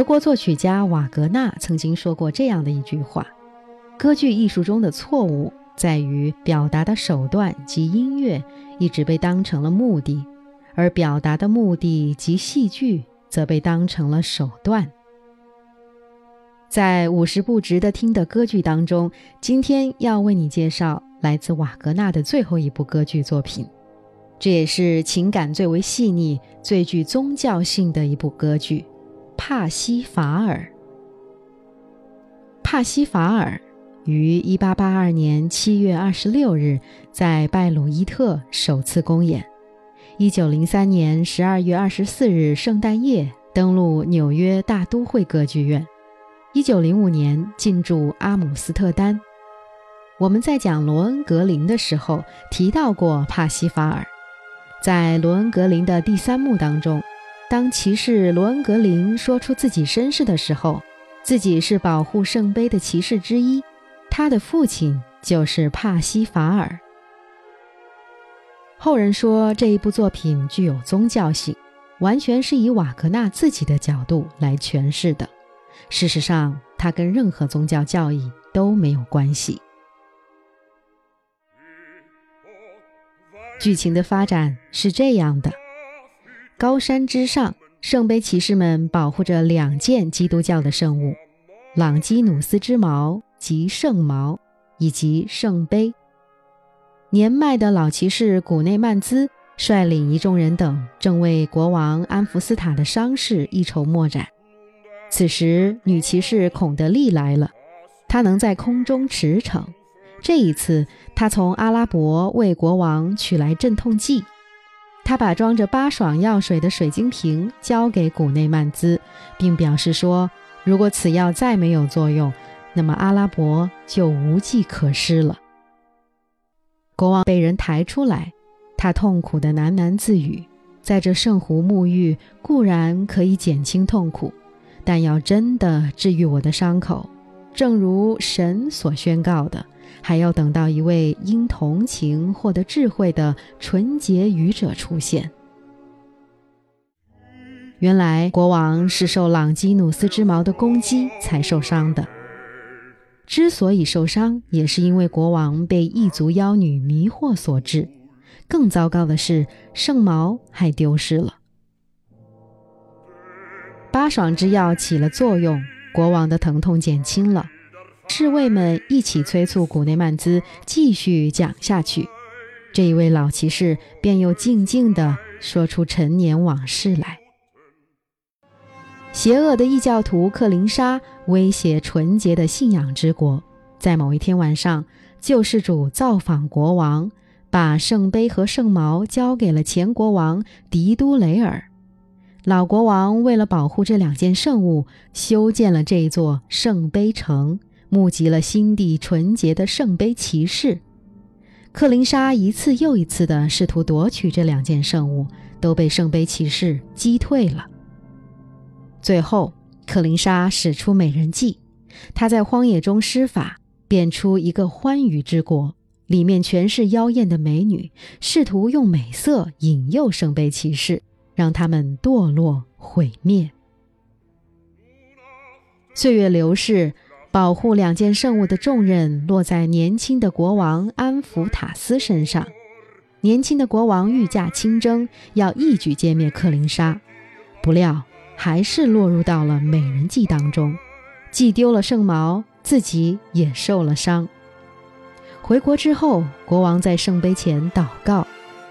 德国作曲家瓦格纳曾经说过这样的一句话：“歌剧艺术中的错误在于表达的手段及音乐一直被当成了目的，而表达的目的及戏剧则被当成了手段。”在五十部值得听的歌剧当中，今天要为你介绍来自瓦格纳的最后一部歌剧作品，这也是情感最为细腻、最具宗教性的一部歌剧。帕西法尔。帕西法尔于一八八二年七月二十六日在拜鲁伊特首次公演，一九零三年十二月二十四日圣诞夜登陆纽约大都会歌剧院，一九零五年进驻阿姆斯特丹。我们在讲罗恩格林的时候提到过帕西法尔，在罗恩格林的第三幕当中。当骑士罗恩格林说出自己身世的时候，自己是保护圣杯的骑士之一，他的父亲就是帕西法尔。后人说这一部作品具有宗教性，完全是以瓦格纳自己的角度来诠释的。事实上，它跟任何宗教教义都没有关系。剧情的发展是这样的。高山之上，圣杯骑士们保护着两件基督教的圣物：朗基努斯之矛及圣矛，以及圣杯。年迈的老骑士古内曼兹率领一众人等，正为国王安福斯塔的伤势一筹莫展。此时，女骑士孔德利来了，她能在空中驰骋。这一次，她从阿拉伯为国王取来镇痛剂。他把装着八爽药水的水晶瓶交给古内曼兹，并表示说：“如果此药再没有作用，那么阿拉伯就无计可施了。”国王被人抬出来，他痛苦地喃喃自语：“在这圣湖沐浴固然可以减轻痛苦，但要真的治愈我的伤口，正如神所宣告的。”还要等到一位因同情获得智慧的纯洁愚者出现。原来国王是受朗基努斯之矛的攻击才受伤的。之所以受伤，也是因为国王被异族妖女迷惑所致。更糟糕的是，圣矛还丢失了。八爽之药起了作用，国王的疼痛减轻了。侍卫们一起催促古内曼兹继续讲下去，这一位老骑士便又静静地说出陈年往事来。邪恶的异教徒克林莎威胁纯洁的信仰之国，在某一天晚上，救世主造访国王，把圣杯和圣矛交给了前国王迪都雷尔。老国王为了保护这两件圣物，修建了这座圣杯城。募集了心地纯洁的圣杯骑士，克林莎一次又一次地试图夺取这两件圣物，都被圣杯骑士击退了。最后，克林莎使出美人计，她在荒野中施法，变出一个欢愉之国，里面全是妖艳的美女，试图用美色引诱圣杯骑士，让他们堕落毁灭。岁月流逝。保护两件圣物的重任落在年轻的国王安福塔斯身上。年轻的国王御驾亲征，要一举歼灭克林莎，不料还是落入到了美人计当中，既丢了圣矛，自己也受了伤。回国之后，国王在圣杯前祷告，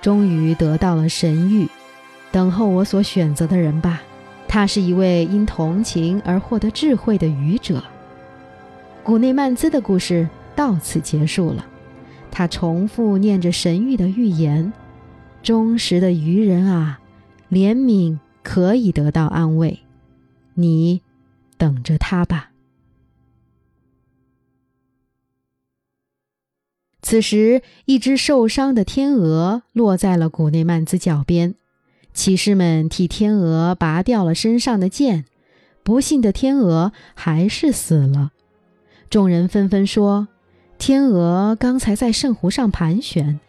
终于得到了神谕：等候我所选择的人吧，他是一位因同情而获得智慧的愚者。古内曼兹的故事到此结束了。他重复念着神谕的预言：“忠实的愚人啊，怜悯可以得到安慰，你等着他吧。”此时，一只受伤的天鹅落在了古内曼兹脚边。骑士们替天鹅拔掉了身上的剑，不幸的天鹅还是死了。众人纷纷说：“天鹅刚才在圣湖上盘旋。”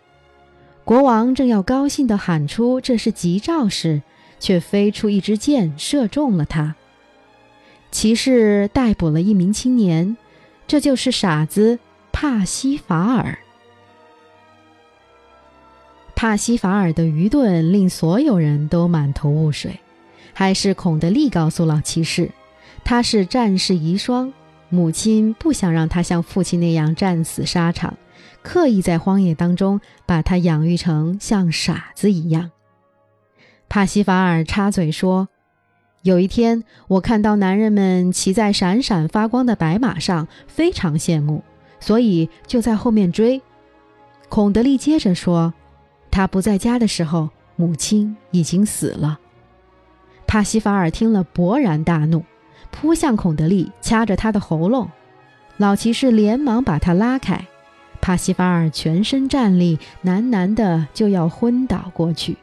国王正要高兴地喊出这是吉兆时，却飞出一支箭，射中了他。骑士逮捕了一名青年，这就是傻子帕西法尔。帕西法尔的愚钝令所有人都满头雾水，还是孔德利告诉老骑士，他是战士遗孀，母亲不想让他像父亲那样战死沙场，刻意在荒野当中把他养育成像傻子一样。帕西法尔插嘴说：“有一天，我看到男人们骑在闪闪发光的白马上，非常羡慕，所以就在后面追。”孔德利接着说。他不在家的时候，母亲已经死了。帕西法尔听了，勃然大怒，扑向孔德利，掐着他的喉咙。老骑士连忙把他拉开。帕西法尔全身战栗，喃喃的就要昏倒过去。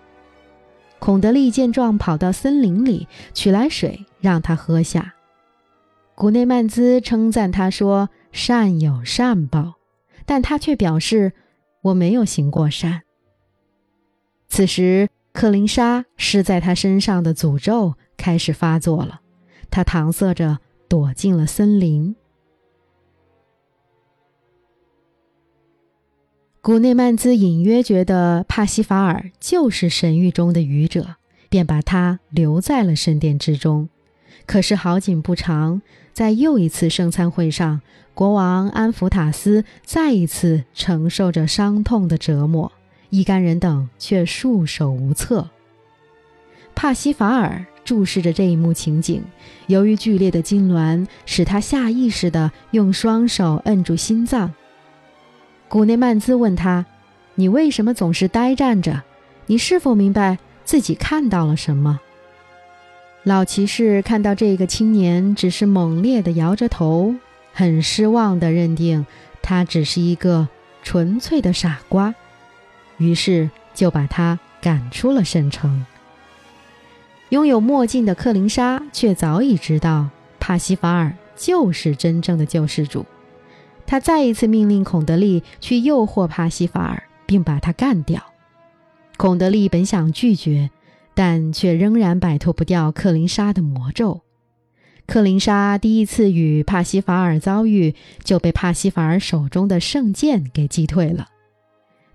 孔德利见状，跑到森林里取来水让他喝下。古内曼兹称赞他说：“善有善报。”但他却表示：“我没有行过善。”此时，克林莎施在他身上的诅咒开始发作了。他搪塞着躲进了森林。古内曼兹隐约觉得帕西法尔就是神域中的愚者，便把他留在了圣殿之中。可是好景不长，在又一次圣餐会上，国王安福塔斯再一次承受着伤痛的折磨。一干人等却束手无策。帕西法尔注视着这一幕情景，由于剧烈的痉挛，使他下意识地用双手摁住心脏。古内曼兹问他：“你为什么总是呆站着？你是否明白自己看到了什么？”老骑士看到这个青年只是猛烈地摇着头，很失望地认定他只是一个纯粹的傻瓜。于是就把他赶出了圣城。拥有墨镜的克林莎却早已知道帕西法尔就是真正的救世主。他再一次命令孔德利去诱惑帕西法尔，并把他干掉。孔德利本想拒绝，但却仍然摆脱不掉克林莎的魔咒。克林莎第一次与帕西法尔遭遇，就被帕西法尔手中的圣剑给击退了。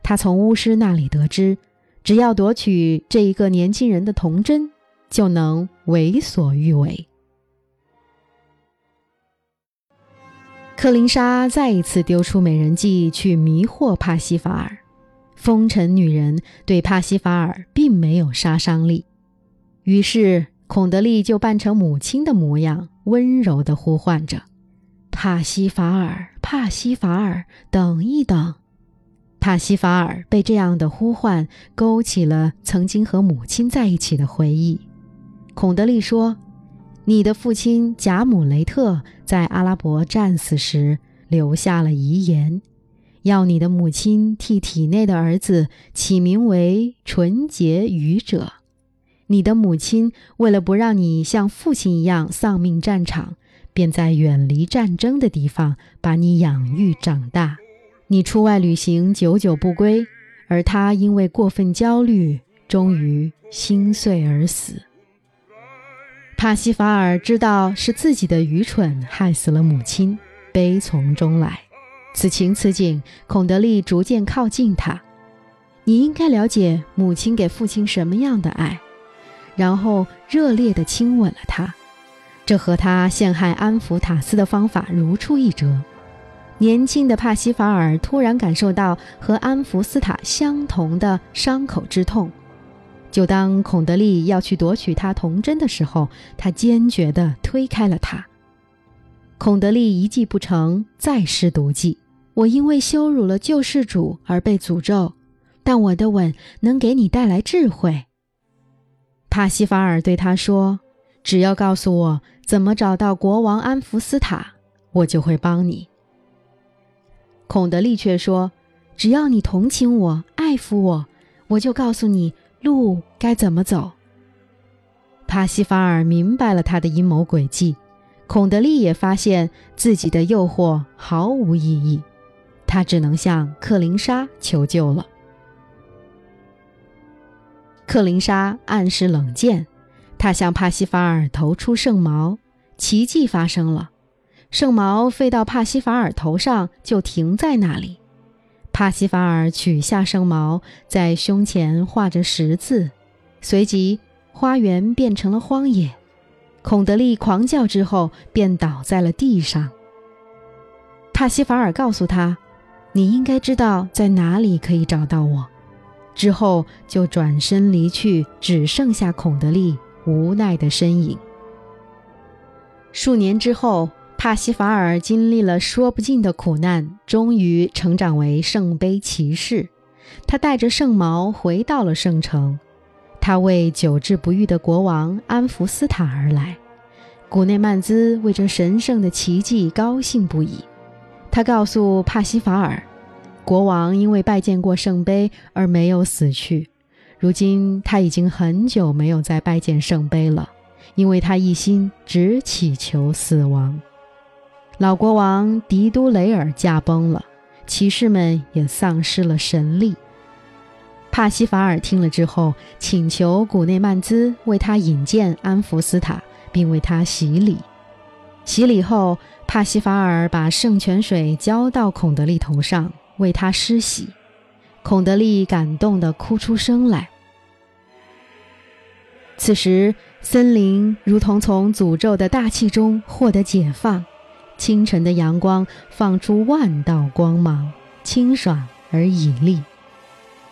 他从巫师那里得知，只要夺取这一个年轻人的童真，就能为所欲为。克林莎再一次丢出美人计去迷惑帕西法尔。风尘女人对帕西法尔并没有杀伤力，于是孔德利就扮成母亲的模样，温柔地呼唤着：“帕西法尔，帕西法尔，等一等。”帕西法尔被这样的呼唤勾起了曾经和母亲在一起的回忆。孔德利说：“你的父亲贾姆雷特在阿拉伯战死时留下了遗言，要你的母亲替体内的儿子起名为纯洁愚者。你的母亲为了不让你像父亲一样丧命战场，便在远离战争的地方把你养育长大。”你出外旅行，久久不归，而他因为过分焦虑，终于心碎而死。帕西法尔知道是自己的愚蠢害死了母亲，悲从中来。此情此景，孔德利逐渐靠近他。你应该了解母亲给父亲什么样的爱，然后热烈地亲吻了他。这和他陷害安福塔斯的方法如出一辙。年轻的帕西法尔突然感受到和安福斯塔相同的伤口之痛，就当孔德利要去夺取他童真的时候，他坚决地推开了他。孔德利一计不成，再施毒计。我因为羞辱了救世主而被诅咒，但我的吻能给你带来智慧。帕西法尔对他说：“只要告诉我怎么找到国王安福斯塔，我就会帮你。”孔德利却说：“只要你同情我、爱抚我，我就告诉你路该怎么走。”帕西法尔明白了他的阴谋诡计，孔德利也发现自己的诱惑毫无意义，他只能向克林莎求救了。克林莎暗示冷箭，他向帕西法尔投出圣矛，奇迹发生了，圣矛飞到帕西法尔头上就停在那里。帕西法尔取下圣矛，在胸前画着十字，随即花园变成了荒野。孔德利狂叫之后，便倒在了地上。帕西法尔告诉他：“你应该知道在哪里可以找到我。”之后就转身离去，只剩下孔德利无奈的身影。数年之后，帕西法尔经历了说不尽的苦难，终于成长为圣杯骑士。他带着圣矛回到了圣城，他为久治不愈的国王安福斯塔而来。古内曼兹为这神圣的奇迹高兴不已。他告诉帕西法尔。国王因为拜见过圣杯而没有死去，如今他已经很久没有再拜见圣杯了，因为他一心只祈求死亡。老国王迪都雷尔驾崩了，骑士们也丧失了神力。帕西法尔听了之后，请求古内曼兹为他引荐安福斯塔，并为他洗礼。洗礼后，帕西法尔把圣泉水浇到孔德利头上。为他施洗，孔德利感动的哭出声来。此时，森林如同从诅咒的大气中获得解放，清晨的阳光放出万道光芒，清爽而绮丽。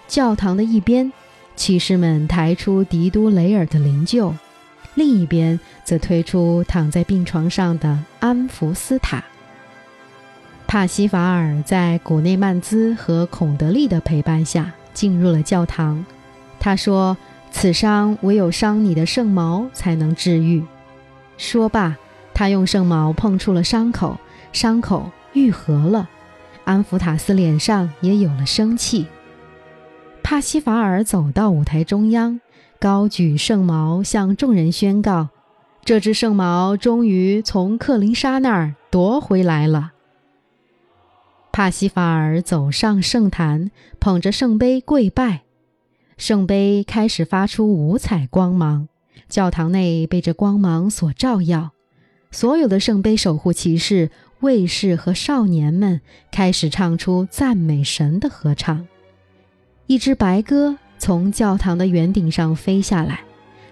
教堂的一边，骑士们抬出迪都雷尔的灵柩，另一边则推出躺在病床上的安福斯塔。帕西法尔在古内曼兹和孔德利的陪伴下进入了教堂。他说：“此伤唯有伤你的圣矛才能治愈。”说罢，他用圣矛碰触了伤口，伤口愈合了。安福塔斯脸上也有了生气。帕西法尔走到舞台中央，高举圣矛，向众人宣告：“这只圣矛终于从克林莎那儿夺回来了。”帕西法尔走上圣坛，捧着圣杯跪拜。圣杯开始发出五彩光芒，教堂内被这光芒所照耀。所有的圣杯守护骑士、卫士和少年们开始唱出赞美神的合唱。一只白鸽从教堂的圆顶上飞下来，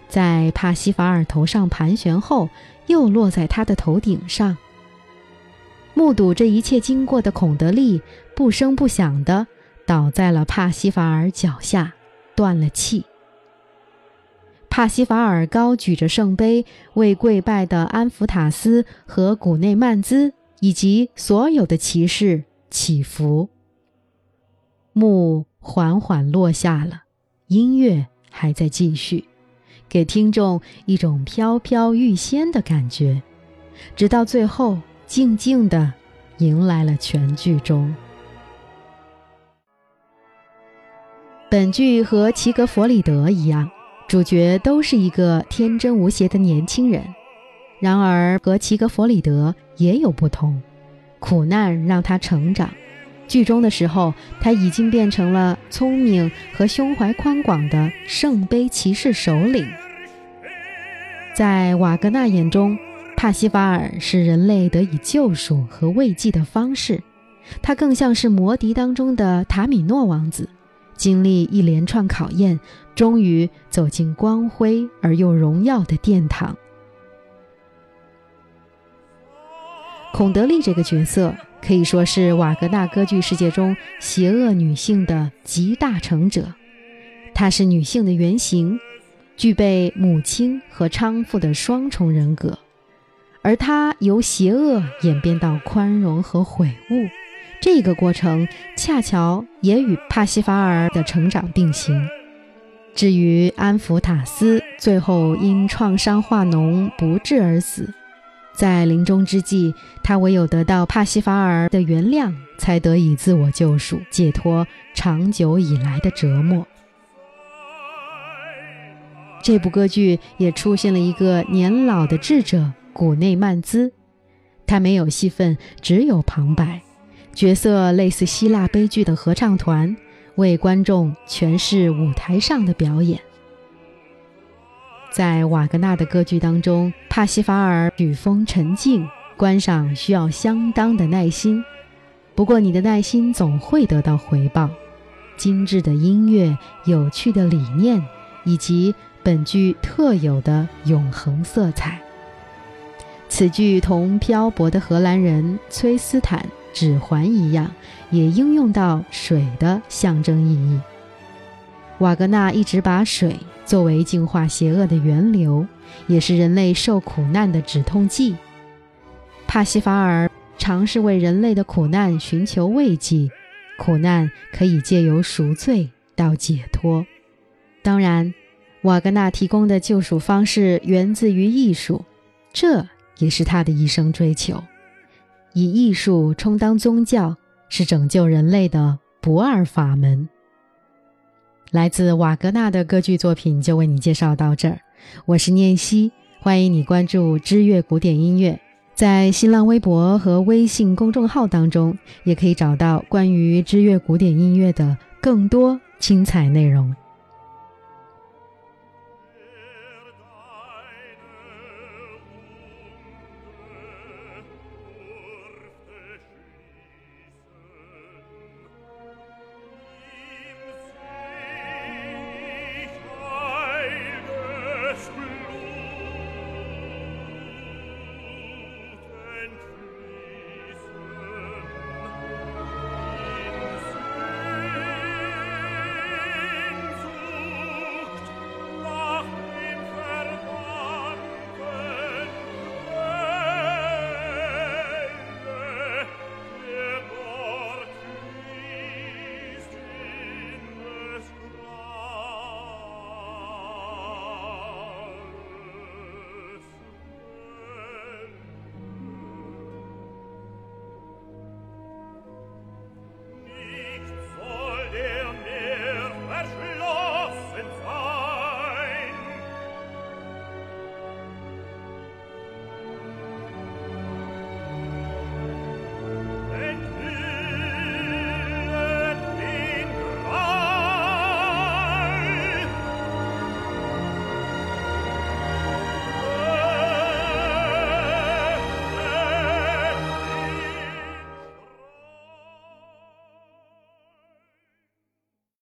在帕西法尔头上盘旋后，又落在他的头顶上。目睹这一切经过的孔德利不声不响地倒在了帕西法尔脚下，断了气。帕西法尔高举着圣杯，为跪拜的安福塔斯和古内曼兹以及所有的骑士祈福。幕缓缓落下了，音乐还在继续，给听众一种飘飘欲仙的感觉，直到最后。静静地迎来了全剧终。本剧和齐格弗里德一样，主角都是一个天真无邪的年轻人。然而和齐格弗里德也有不同，苦难让他成长。剧中的时候，他已经变成了聪明和胸怀宽广的圣杯骑士首领。在瓦格纳眼中。帕西法尔是人类得以救赎和慰藉的方式，他更像是魔笛当中的塔米诺王子，经历一连串考验，终于走进光辉而又荣耀的殿堂。孔德利这个角色可以说是瓦格纳歌剧世界中邪恶女性的集大成者，她是女性的原型，具备母亲和娼妇的双重人格。而她由邪恶演变到宽容和悔悟，这个过程恰巧也与帕西法尔的成长并行。至于安福塔斯最后因创伤化脓不治而死，在临终之际，他唯有得到帕西法尔的原谅，才得以自我救赎，解脱长久以来的折磨。这部歌剧也出现了一个年老的智者。古内曼兹，他没有戏份，只有旁白，角色类似希腊悲剧的合唱团，为观众诠释舞台上的表演。在瓦格纳的歌剧当中，帕西法尔曲风沉静，观赏需要相当的耐心。不过，你的耐心总会得到回报。精致的音乐、有趣的理念，以及本剧特有的永恒色彩。此剧同漂泊的荷兰人崔斯坦指环一样，也应用到水的象征意义。瓦格纳一直把水作为净化邪恶的源流，也是人类受苦难的止痛剂。帕西法尔尝试为人类的苦难寻求慰藉，苦难可以借由赎罪到解脱。当然，瓦格纳提供的救赎方式源自于艺术，这也是他的一生追求。以艺术充当宗教，是拯救人类的不二法门。来自瓦格纳的歌剧作品就为你介绍到这儿，我是念希，欢迎你关注知乐古典音乐，在新浪微博和微信公众号当中，也可以找到关于知乐古典音乐的更多精彩内容。Abend